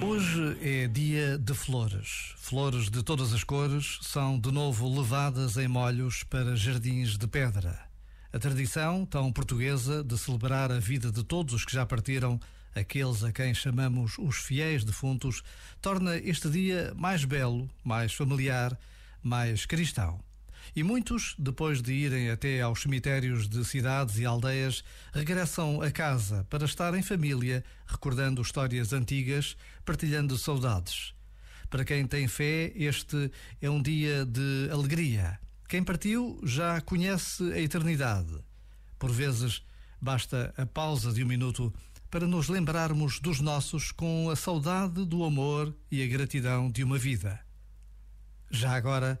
Hoje é dia de flores. Flores de todas as cores são de novo levadas em molhos para jardins de pedra. A tradição tão portuguesa de celebrar a vida de todos os que já partiram, aqueles a quem chamamos os fiéis defuntos, torna este dia mais belo, mais familiar, mais cristão. E muitos, depois de irem até aos cemitérios de cidades e aldeias, regressam a casa para estar em família, recordando histórias antigas, partilhando saudades. Para quem tem fé, este é um dia de alegria. Quem partiu já conhece a eternidade. Por vezes, basta a pausa de um minuto para nos lembrarmos dos nossos com a saudade do amor e a gratidão de uma vida. Já agora,